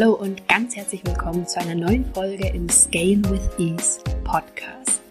Hallo und ganz herzlich willkommen zu einer neuen Folge im Scale with Ease Podcast.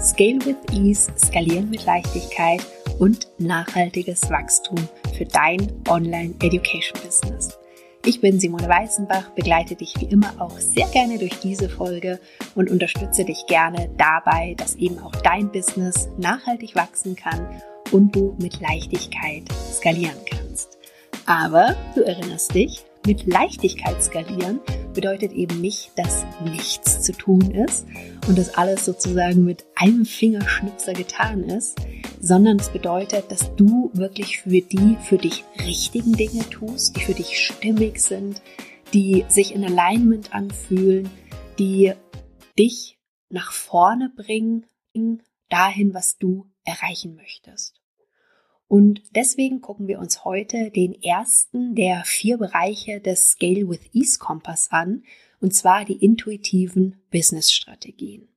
Scale with Ease, skalieren mit Leichtigkeit und nachhaltiges Wachstum für dein Online Education Business. Ich bin Simone Weißenbach, begleite dich wie immer auch sehr gerne durch diese Folge und unterstütze dich gerne dabei, dass eben auch dein Business nachhaltig wachsen kann und du mit Leichtigkeit skalieren kannst. Aber du erinnerst dich, mit Leichtigkeit skalieren bedeutet eben nicht, dass nichts zu tun ist und dass alles sozusagen mit einem Fingerschnipser getan ist, sondern es bedeutet, dass du wirklich für die für dich richtigen Dinge tust, die für dich stimmig sind, die sich in Alignment anfühlen, die dich nach vorne bringen, dahin, was du erreichen möchtest. Und deswegen gucken wir uns heute den ersten der vier Bereiche des Scale with Ease Kompass an, und zwar die intuitiven Business-Strategien.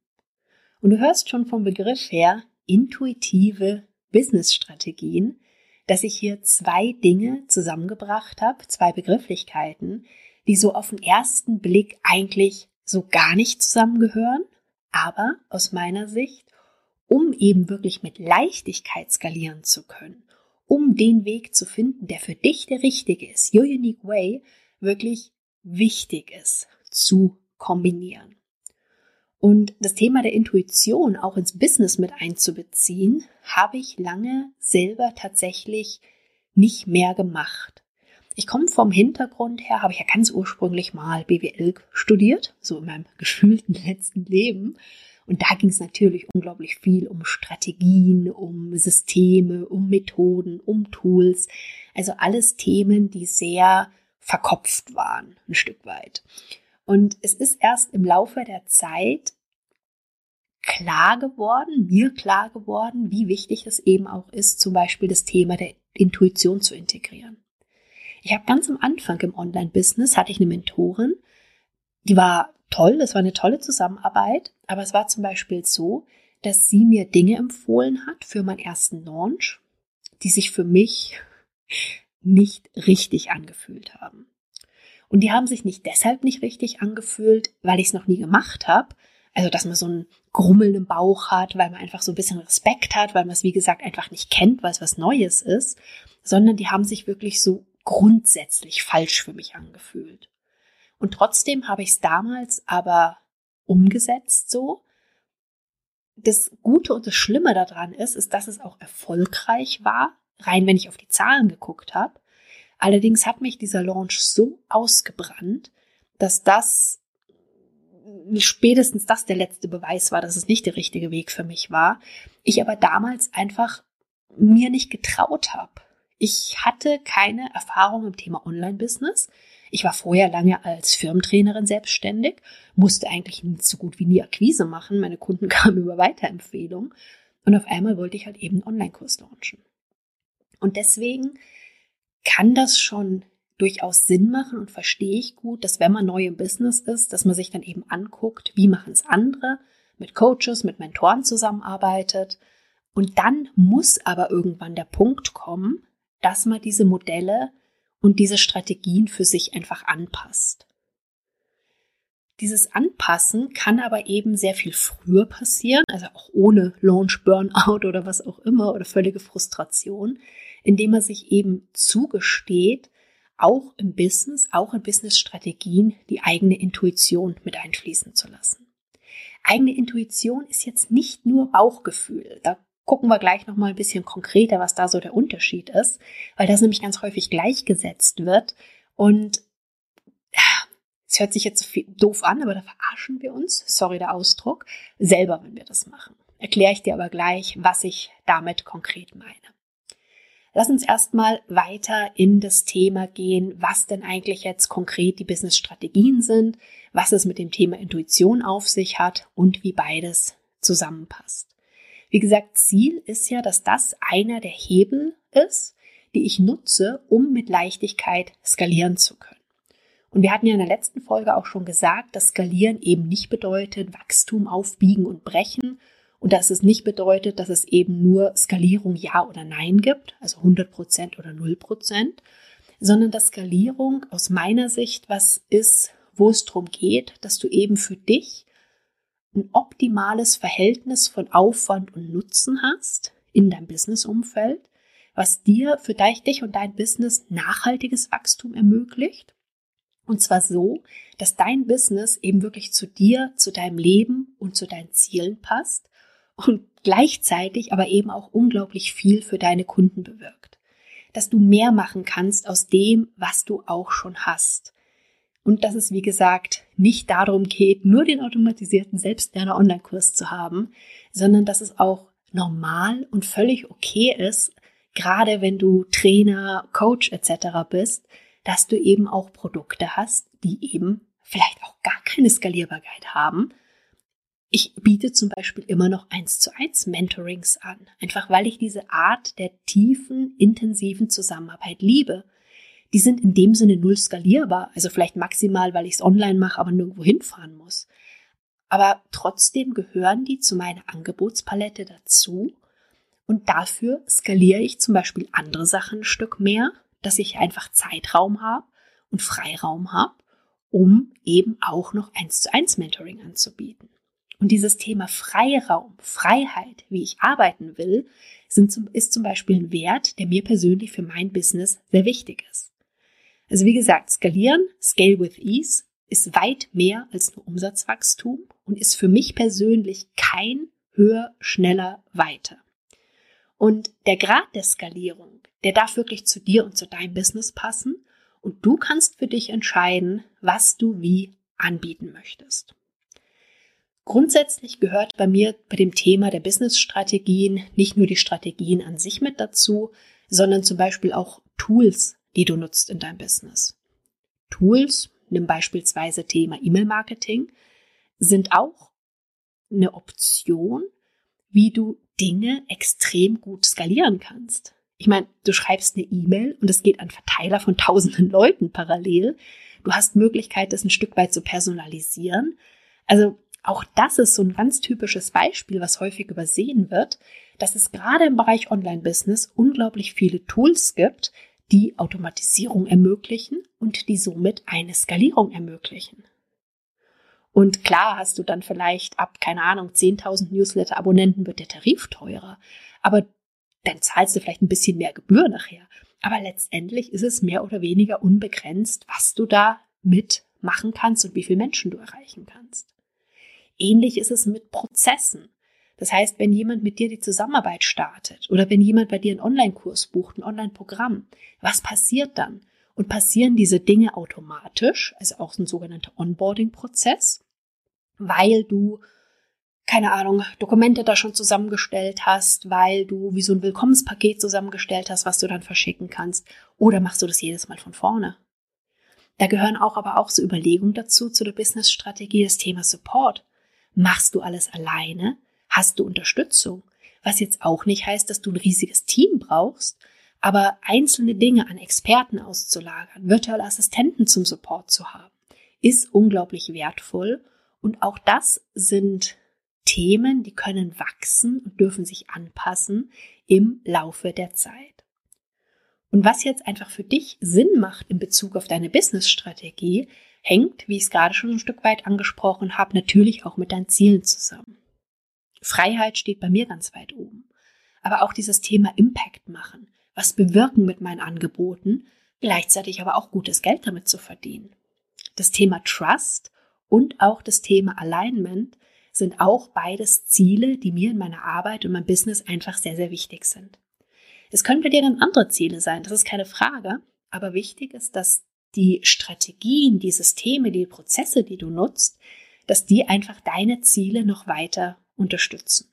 Und du hörst schon vom Begriff her intuitive Business-Strategien, dass ich hier zwei Dinge zusammengebracht habe, zwei Begrifflichkeiten, die so auf den ersten Blick eigentlich so gar nicht zusammengehören, aber aus meiner Sicht um eben wirklich mit Leichtigkeit skalieren zu können, um den Weg zu finden, der für dich der richtige ist, your unique way, wirklich wichtig ist zu kombinieren. Und das Thema der Intuition auch ins Business mit einzubeziehen, habe ich lange selber tatsächlich nicht mehr gemacht. Ich komme vom Hintergrund her, habe ich ja ganz ursprünglich mal BWL studiert, so in meinem gefühlten letzten Leben und da ging es natürlich unglaublich viel um Strategien, um Systeme, um Methoden, um Tools. Also alles Themen, die sehr verkopft waren, ein Stück weit. Und es ist erst im Laufe der Zeit klar geworden, mir klar geworden, wie wichtig es eben auch ist, zum Beispiel das Thema der Intuition zu integrieren. Ich habe ganz am Anfang im Online-Business hatte ich eine Mentorin, die war toll, das war eine tolle Zusammenarbeit, aber es war zum Beispiel so, dass sie mir Dinge empfohlen hat für meinen ersten Launch, die sich für mich nicht richtig angefühlt haben. Und die haben sich nicht deshalb nicht richtig angefühlt, weil ich es noch nie gemacht habe. Also, dass man so einen Grummel im Bauch hat, weil man einfach so ein bisschen Respekt hat, weil man es, wie gesagt, einfach nicht kennt, weil es was Neues ist, sondern die haben sich wirklich so grundsätzlich falsch für mich angefühlt. Und trotzdem habe ich es damals aber umgesetzt so. Das Gute und das Schlimme daran ist, ist, dass es auch erfolgreich war, rein wenn ich auf die Zahlen geguckt habe. Allerdings hat mich dieser Launch so ausgebrannt, dass das spätestens das der letzte Beweis war, dass es nicht der richtige Weg für mich war. Ich aber damals einfach mir nicht getraut habe. Ich hatte keine Erfahrung im Thema Online-Business. Ich war vorher lange als Firmentrainerin selbstständig, musste eigentlich so gut wie nie Akquise machen. Meine Kunden kamen über Weiterempfehlung. Und auf einmal wollte ich halt eben einen Online-Kurs launchen. Und deswegen kann das schon durchaus Sinn machen und verstehe ich gut, dass wenn man neu im Business ist, dass man sich dann eben anguckt, wie machen es andere, mit Coaches, mit Mentoren zusammenarbeitet. Und dann muss aber irgendwann der Punkt kommen, dass man diese Modelle und diese Strategien für sich einfach anpasst. Dieses Anpassen kann aber eben sehr viel früher passieren, also auch ohne Launch Burnout oder was auch immer oder völlige Frustration, indem man sich eben zugesteht, auch im Business, auch in Business-Strategien die eigene Intuition mit einfließen zu lassen. Eigene Intuition ist jetzt nicht nur Bauchgefühl. Da gucken wir gleich noch mal ein bisschen konkreter, was da so der Unterschied ist, weil das nämlich ganz häufig gleichgesetzt wird und es hört sich jetzt doof an, aber da verarschen wir uns, sorry der Ausdruck, selber, wenn wir das machen. Erkläre ich dir aber gleich, was ich damit konkret meine. Lass uns erstmal weiter in das Thema gehen, was denn eigentlich jetzt konkret die Business-Strategien sind, was es mit dem Thema Intuition auf sich hat und wie beides zusammenpasst. Wie gesagt, Ziel ist ja, dass das einer der Hebel ist, die ich nutze, um mit Leichtigkeit skalieren zu können. Und wir hatten ja in der letzten Folge auch schon gesagt, dass Skalieren eben nicht bedeutet Wachstum aufbiegen und brechen und dass es nicht bedeutet, dass es eben nur Skalierung Ja oder Nein gibt, also 100 Prozent oder 0 Prozent, sondern dass Skalierung aus meiner Sicht was ist, wo es darum geht, dass du eben für dich ein optimales Verhältnis von Aufwand und Nutzen hast in deinem Businessumfeld, was dir für dich und dein Business nachhaltiges Wachstum ermöglicht. Und zwar so, dass dein Business eben wirklich zu dir, zu deinem Leben und zu deinen Zielen passt und gleichzeitig aber eben auch unglaublich viel für deine Kunden bewirkt. Dass du mehr machen kannst aus dem, was du auch schon hast. Und dass es, wie gesagt, nicht darum geht, nur den automatisierten Selbstlerner Online-Kurs zu haben, sondern dass es auch normal und völlig okay ist, gerade wenn du Trainer, Coach etc. bist, dass du eben auch Produkte hast, die eben vielleicht auch gar keine Skalierbarkeit haben. Ich biete zum Beispiel immer noch eins zu eins Mentorings an, einfach weil ich diese Art der tiefen, intensiven Zusammenarbeit liebe die sind in dem Sinne null skalierbar. Also vielleicht maximal, weil ich es online mache, aber nirgendwo hinfahren muss. Aber trotzdem gehören die zu meiner Angebotspalette dazu. Und dafür skaliere ich zum Beispiel andere Sachen ein Stück mehr, dass ich einfach Zeitraum habe und Freiraum habe, um eben auch noch eins zu eins Mentoring anzubieten. Und dieses Thema Freiraum, Freiheit, wie ich arbeiten will, sind, ist zum Beispiel ein Wert, der mir persönlich für mein Business sehr wichtig ist. Also wie gesagt, skalieren, Scale with Ease, ist weit mehr als nur Umsatzwachstum und ist für mich persönlich kein höher, schneller, weiter. Und der Grad der Skalierung, der darf wirklich zu dir und zu deinem Business passen und du kannst für dich entscheiden, was du wie anbieten möchtest. Grundsätzlich gehört bei mir bei dem Thema der Business-Strategien nicht nur die Strategien an sich mit dazu, sondern zum Beispiel auch Tools, die du nutzt in deinem Business. Tools, nimm beispielsweise Thema E-Mail-Marketing, sind auch eine Option, wie du Dinge extrem gut skalieren kannst. Ich meine, du schreibst eine E-Mail und es geht an Verteiler von tausenden Leuten parallel. Du hast Möglichkeit, das ein Stück weit zu personalisieren. Also auch das ist so ein ganz typisches Beispiel, was häufig übersehen wird, dass es gerade im Bereich Online-Business unglaublich viele Tools gibt, die Automatisierung ermöglichen und die somit eine Skalierung ermöglichen. Und klar hast du dann vielleicht ab, keine Ahnung, 10.000 Newsletter-Abonnenten wird der Tarif teurer, aber dann zahlst du vielleicht ein bisschen mehr Gebühr nachher. Aber letztendlich ist es mehr oder weniger unbegrenzt, was du da mitmachen kannst und wie viele Menschen du erreichen kannst. Ähnlich ist es mit Prozessen. Das heißt, wenn jemand mit dir die Zusammenarbeit startet oder wenn jemand bei dir einen Online-Kurs bucht, ein Online-Programm, was passiert dann? Und passieren diese Dinge automatisch, also auch ein sogenannter Onboarding-Prozess, weil du keine Ahnung, Dokumente da schon zusammengestellt hast, weil du wie so ein Willkommenspaket zusammengestellt hast, was du dann verschicken kannst, oder machst du das jedes Mal von vorne? Da gehören auch aber auch so Überlegungen dazu, zu der Business-Strategie, das Thema Support. Machst du alles alleine? Hast du Unterstützung. Was jetzt auch nicht heißt, dass du ein riesiges Team brauchst, aber einzelne Dinge an Experten auszulagern, virtuelle Assistenten zum Support zu haben, ist unglaublich wertvoll. Und auch das sind Themen, die können wachsen und dürfen sich anpassen im Laufe der Zeit. Und was jetzt einfach für dich Sinn macht in Bezug auf deine Business-Strategie, hängt, wie ich es gerade schon ein Stück weit angesprochen habe, natürlich auch mit deinen Zielen zusammen. Freiheit steht bei mir ganz weit oben. Aber auch dieses Thema Impact machen, was bewirken mit meinen Angeboten, gleichzeitig aber auch gutes Geld damit zu verdienen. Das Thema Trust und auch das Thema Alignment sind auch beides Ziele, die mir in meiner Arbeit und meinem Business einfach sehr, sehr wichtig sind. Es können bei dir dann andere Ziele sein, das ist keine Frage, aber wichtig ist, dass die Strategien, die Systeme, die Prozesse, die du nutzt, dass die einfach deine Ziele noch weiter unterstützen.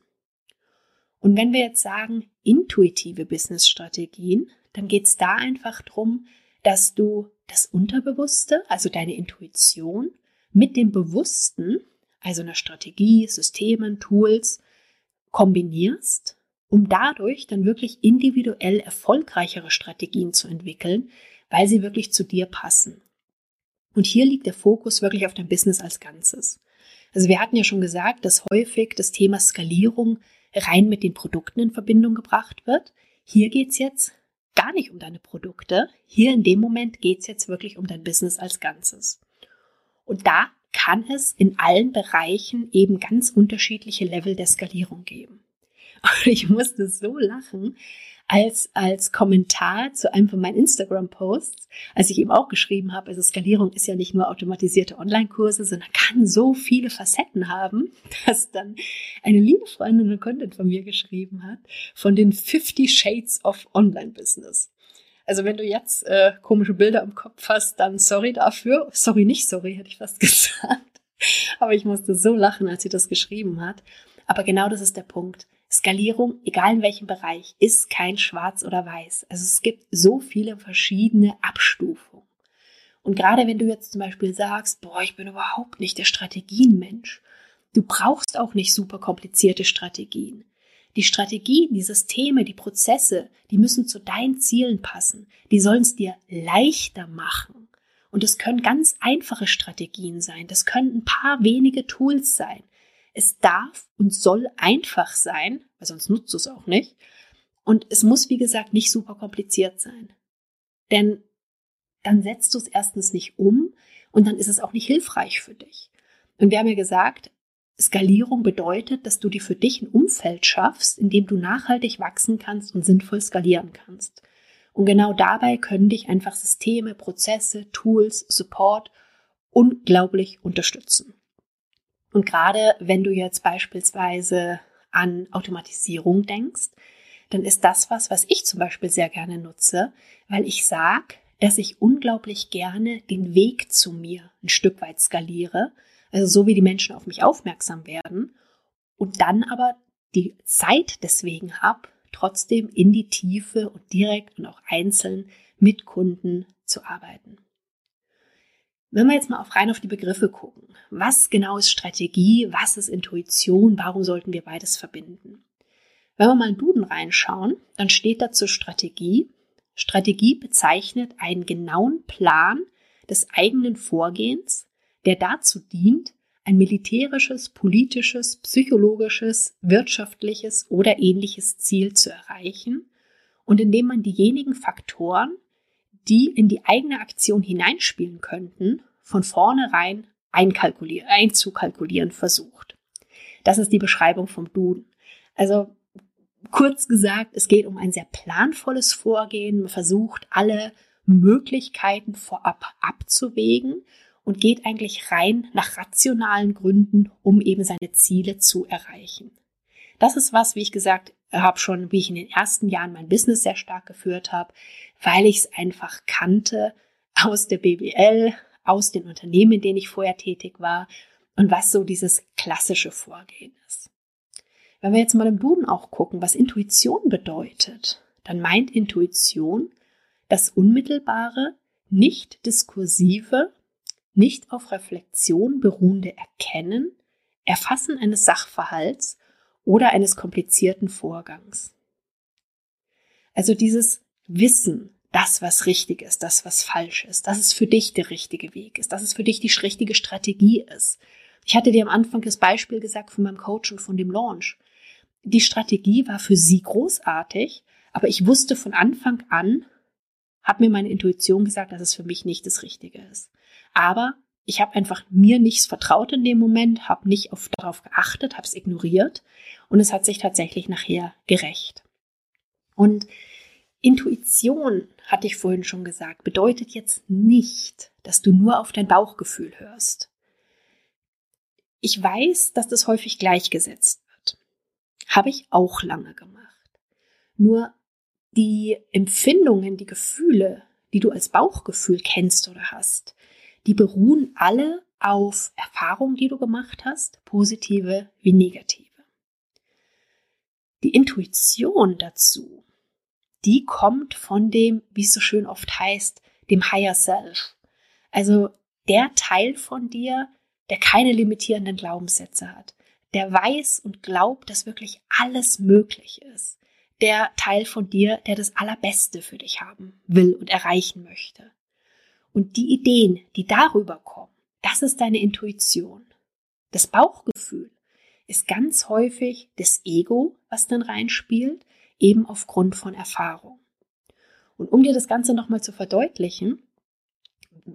Und wenn wir jetzt sagen, intuitive Business-Strategien, dann geht es da einfach darum, dass du das Unterbewusste, also deine Intuition, mit dem Bewussten, also einer Strategie, Systemen, Tools, kombinierst, um dadurch dann wirklich individuell erfolgreichere Strategien zu entwickeln, weil sie wirklich zu dir passen. Und hier liegt der Fokus wirklich auf dein Business als Ganzes. Also wir hatten ja schon gesagt, dass häufig das Thema Skalierung rein mit den Produkten in Verbindung gebracht wird. Hier geht's jetzt gar nicht um deine Produkte. Hier in dem Moment geht's jetzt wirklich um dein Business als Ganzes. Und da kann es in allen Bereichen eben ganz unterschiedliche Level der Skalierung geben. Und ich musste so lachen, als, als Kommentar zu einem von meinen Instagram-Posts, als ich eben auch geschrieben habe, also Skalierung ist ja nicht nur automatisierte Online-Kurse, sondern kann so viele Facetten haben, dass dann eine liebe Freundin einen Content von mir geschrieben hat, von den 50 Shades of Online-Business. Also wenn du jetzt äh, komische Bilder im Kopf hast, dann sorry dafür. Sorry, nicht sorry, hätte ich fast gesagt. Aber ich musste so lachen, als sie das geschrieben hat. Aber genau das ist der Punkt. Skalierung, egal in welchem Bereich, ist kein Schwarz oder Weiß. Also es gibt so viele verschiedene Abstufungen. Und gerade wenn du jetzt zum Beispiel sagst, boah, ich bin überhaupt nicht der Strategienmensch, du brauchst auch nicht super komplizierte Strategien. Die Strategien, die Systeme, die Prozesse, die müssen zu deinen Zielen passen. Die sollen es dir leichter machen. Und es können ganz einfache Strategien sein. Das können ein paar wenige Tools sein. Es darf und soll einfach sein, weil sonst nutzt du es auch nicht. Und es muss, wie gesagt, nicht super kompliziert sein. Denn dann setzt du es erstens nicht um und dann ist es auch nicht hilfreich für dich. Und wir haben ja gesagt, Skalierung bedeutet, dass du dir für dich ein Umfeld schaffst, in dem du nachhaltig wachsen kannst und sinnvoll skalieren kannst. Und genau dabei können dich einfach Systeme, Prozesse, Tools, Support unglaublich unterstützen. Und gerade wenn du jetzt beispielsweise an Automatisierung denkst, dann ist das was, was ich zum Beispiel sehr gerne nutze, weil ich sage, dass ich unglaublich gerne den Weg zu mir ein Stück weit skaliere, also so wie die Menschen auf mich aufmerksam werden und dann aber die Zeit deswegen habe, trotzdem in die Tiefe und direkt und auch einzeln mit Kunden zu arbeiten. Wenn wir jetzt mal auf rein auf die Begriffe gucken, was genau ist Strategie, was ist Intuition, warum sollten wir beides verbinden? Wenn wir mal in Duden reinschauen, dann steht dazu Strategie. Strategie bezeichnet einen genauen Plan des eigenen Vorgehens, der dazu dient, ein militärisches, politisches, psychologisches, wirtschaftliches oder ähnliches Ziel zu erreichen und indem man diejenigen Faktoren, die in die eigene Aktion hineinspielen könnten, von vornherein einzukalkulieren versucht. Das ist die Beschreibung vom Duden. Also kurz gesagt, es geht um ein sehr planvolles Vorgehen. Man versucht alle Möglichkeiten vorab abzuwägen und geht eigentlich rein nach rationalen Gründen, um eben seine Ziele zu erreichen. Das ist was, wie ich gesagt habe, schon, wie ich in den ersten Jahren mein Business sehr stark geführt habe, weil ich es einfach kannte aus der BBL, aus den Unternehmen, in denen ich vorher tätig war und was so dieses klassische Vorgehen ist. Wenn wir jetzt mal im Duden auch gucken, was Intuition bedeutet, dann meint Intuition das unmittelbare, nicht diskursive, nicht auf Reflexion beruhende Erkennen, Erfassen eines Sachverhalts oder eines komplizierten Vorgangs. Also dieses Wissen, das, was richtig ist, das, was falsch ist, dass es für dich der richtige Weg ist, dass es für dich die richtige Strategie ist. Ich hatte dir am Anfang das Beispiel gesagt von meinem Coach und von dem Launch. Die Strategie war für sie großartig, aber ich wusste von Anfang an, hat mir meine Intuition gesagt, dass es für mich nicht das Richtige ist. Aber ich habe einfach mir nichts vertraut in dem Moment, habe nicht auf, darauf geachtet, habe es ignoriert und es hat sich tatsächlich nachher gerecht. Und Intuition, hatte ich vorhin schon gesagt, bedeutet jetzt nicht, dass du nur auf dein Bauchgefühl hörst. Ich weiß, dass das häufig gleichgesetzt wird. Habe ich auch lange gemacht. Nur die Empfindungen, die Gefühle, die du als Bauchgefühl kennst oder hast, die beruhen alle auf Erfahrungen, die du gemacht hast, positive wie negative. Die Intuition dazu, die kommt von dem, wie es so schön oft heißt, dem Higher Self. Also der Teil von dir, der keine limitierenden Glaubenssätze hat, der weiß und glaubt, dass wirklich alles möglich ist. Der Teil von dir, der das Allerbeste für dich haben will und erreichen möchte. Und die Ideen, die darüber kommen, das ist deine Intuition. Das Bauchgefühl ist ganz häufig das Ego, was dann reinspielt, eben aufgrund von Erfahrung. Und um dir das Ganze nochmal zu verdeutlichen,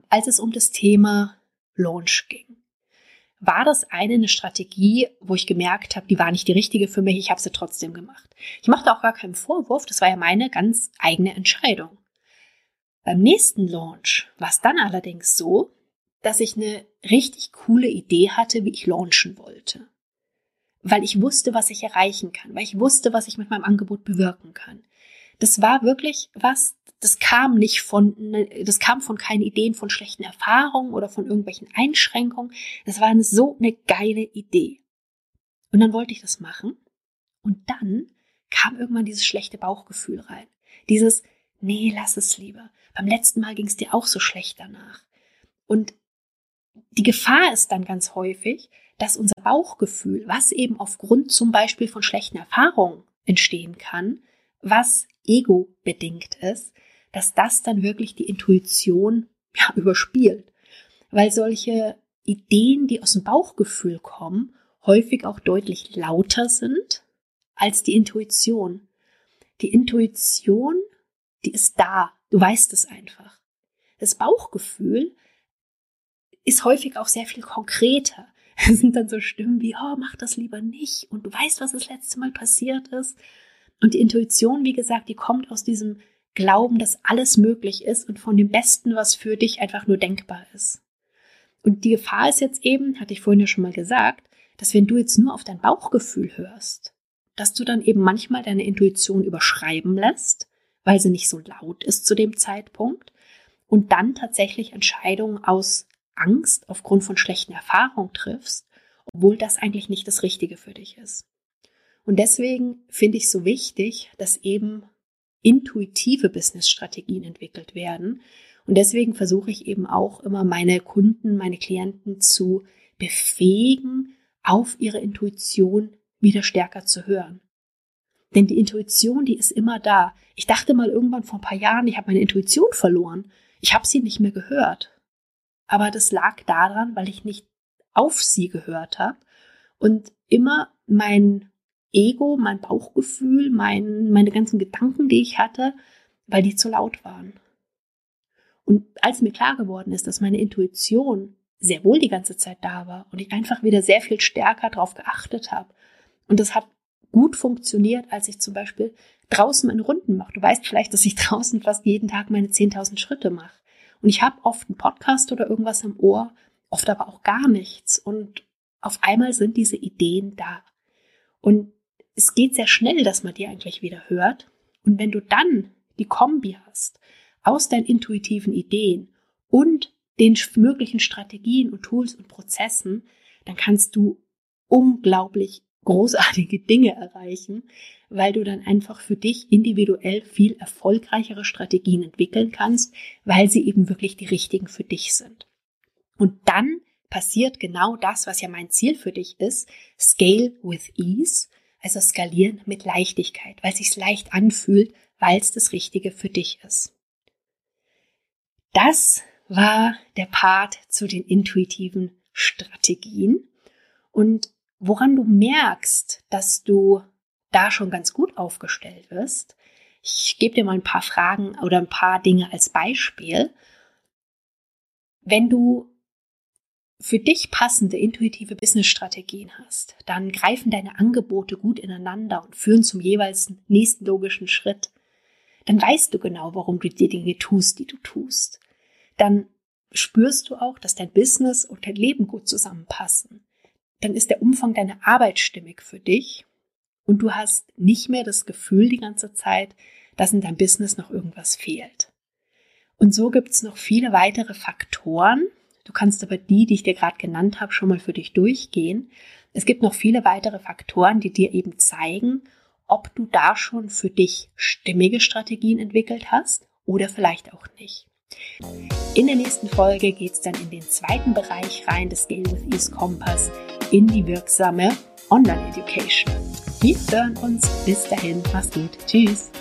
als es um das Thema Launch ging. War das eine, eine Strategie, wo ich gemerkt habe, die war nicht die richtige für mich, ich habe sie trotzdem gemacht. Ich machte auch gar keinen Vorwurf, das war ja meine ganz eigene Entscheidung. Beim nächsten Launch war es dann allerdings so, dass ich eine richtig coole Idee hatte, wie ich launchen wollte. Weil ich wusste, was ich erreichen kann, weil ich wusste, was ich mit meinem Angebot bewirken kann. Das war wirklich was, das kam nicht von, das kam von keinen Ideen von schlechten Erfahrungen oder von irgendwelchen Einschränkungen. Das war so eine geile Idee. Und dann wollte ich das machen. Und dann kam irgendwann dieses schlechte Bauchgefühl rein. Dieses, nee, lass es lieber. Beim letzten Mal ging es dir auch so schlecht danach. Und die Gefahr ist dann ganz häufig, dass unser Bauchgefühl, was eben aufgrund zum Beispiel von schlechten Erfahrungen entstehen kann, was ego bedingt ist, dass das dann wirklich die Intuition ja, überspielt. Weil solche Ideen, die aus dem Bauchgefühl kommen, häufig auch deutlich lauter sind als die Intuition. Die Intuition, die ist da. Du weißt es einfach. Das Bauchgefühl ist häufig auch sehr viel konkreter. Es sind dann so Stimmen wie, oh, mach das lieber nicht. Und du weißt, was das letzte Mal passiert ist. Und die Intuition, wie gesagt, die kommt aus diesem Glauben, dass alles möglich ist und von dem Besten, was für dich einfach nur denkbar ist. Und die Gefahr ist jetzt eben, hatte ich vorhin ja schon mal gesagt, dass wenn du jetzt nur auf dein Bauchgefühl hörst, dass du dann eben manchmal deine Intuition überschreiben lässt, weil sie nicht so laut ist zu dem Zeitpunkt und dann tatsächlich Entscheidungen aus Angst aufgrund von schlechten Erfahrungen triffst, obwohl das eigentlich nicht das Richtige für dich ist. Und deswegen finde ich so wichtig, dass eben intuitive Business-Strategien entwickelt werden. Und deswegen versuche ich eben auch immer meine Kunden, meine Klienten zu befähigen, auf ihre Intuition wieder stärker zu hören. Denn die Intuition, die ist immer da. Ich dachte mal irgendwann vor ein paar Jahren, ich habe meine Intuition verloren. Ich habe sie nicht mehr gehört. Aber das lag daran, weil ich nicht auf sie gehört habe und immer mein Ego, mein Bauchgefühl, mein, meine ganzen Gedanken, die ich hatte, weil die zu laut waren. Und als mir klar geworden ist, dass meine Intuition sehr wohl die ganze Zeit da war und ich einfach wieder sehr viel stärker darauf geachtet habe. Und das hat gut funktioniert, als ich zum Beispiel draußen meine Runden mache. Du weißt vielleicht, dass ich draußen fast jeden Tag meine 10.000 Schritte mache. Und ich habe oft einen Podcast oder irgendwas im Ohr, oft aber auch gar nichts. Und auf einmal sind diese Ideen da. Und es geht sehr schnell, dass man die eigentlich wieder hört. Und wenn du dann die Kombi hast aus deinen intuitiven Ideen und den möglichen Strategien und Tools und Prozessen, dann kannst du unglaublich großartige Dinge erreichen, weil du dann einfach für dich individuell viel erfolgreichere Strategien entwickeln kannst, weil sie eben wirklich die richtigen für dich sind. Und dann passiert genau das, was ja mein Ziel für dich ist, Scale with Ease, also skalieren mit Leichtigkeit, weil es sich leicht anfühlt, weil es das Richtige für dich ist. Das war der Part zu den intuitiven Strategien. Und woran du merkst, dass du da schon ganz gut aufgestellt bist, ich gebe dir mal ein paar Fragen oder ein paar Dinge als Beispiel. Wenn du für dich passende intuitive Business-Strategien hast, dann greifen deine Angebote gut ineinander und führen zum jeweils nächsten logischen Schritt. Dann weißt du genau, warum du die Dinge tust, die du tust. Dann spürst du auch, dass dein Business und dein Leben gut zusammenpassen. Dann ist der Umfang deiner Arbeit stimmig für dich und du hast nicht mehr das Gefühl die ganze Zeit, dass in deinem Business noch irgendwas fehlt. Und so gibt es noch viele weitere Faktoren, Du kannst aber die, die ich dir gerade genannt habe, schon mal für dich durchgehen. Es gibt noch viele weitere Faktoren, die dir eben zeigen, ob du da schon für dich stimmige Strategien entwickelt hast oder vielleicht auch nicht. In der nächsten Folge geht es dann in den zweiten Bereich rein des Scale with Ease Kompass in die wirksame Online Education. Wir hören uns. Bis dahin. Mach's gut. Tschüss.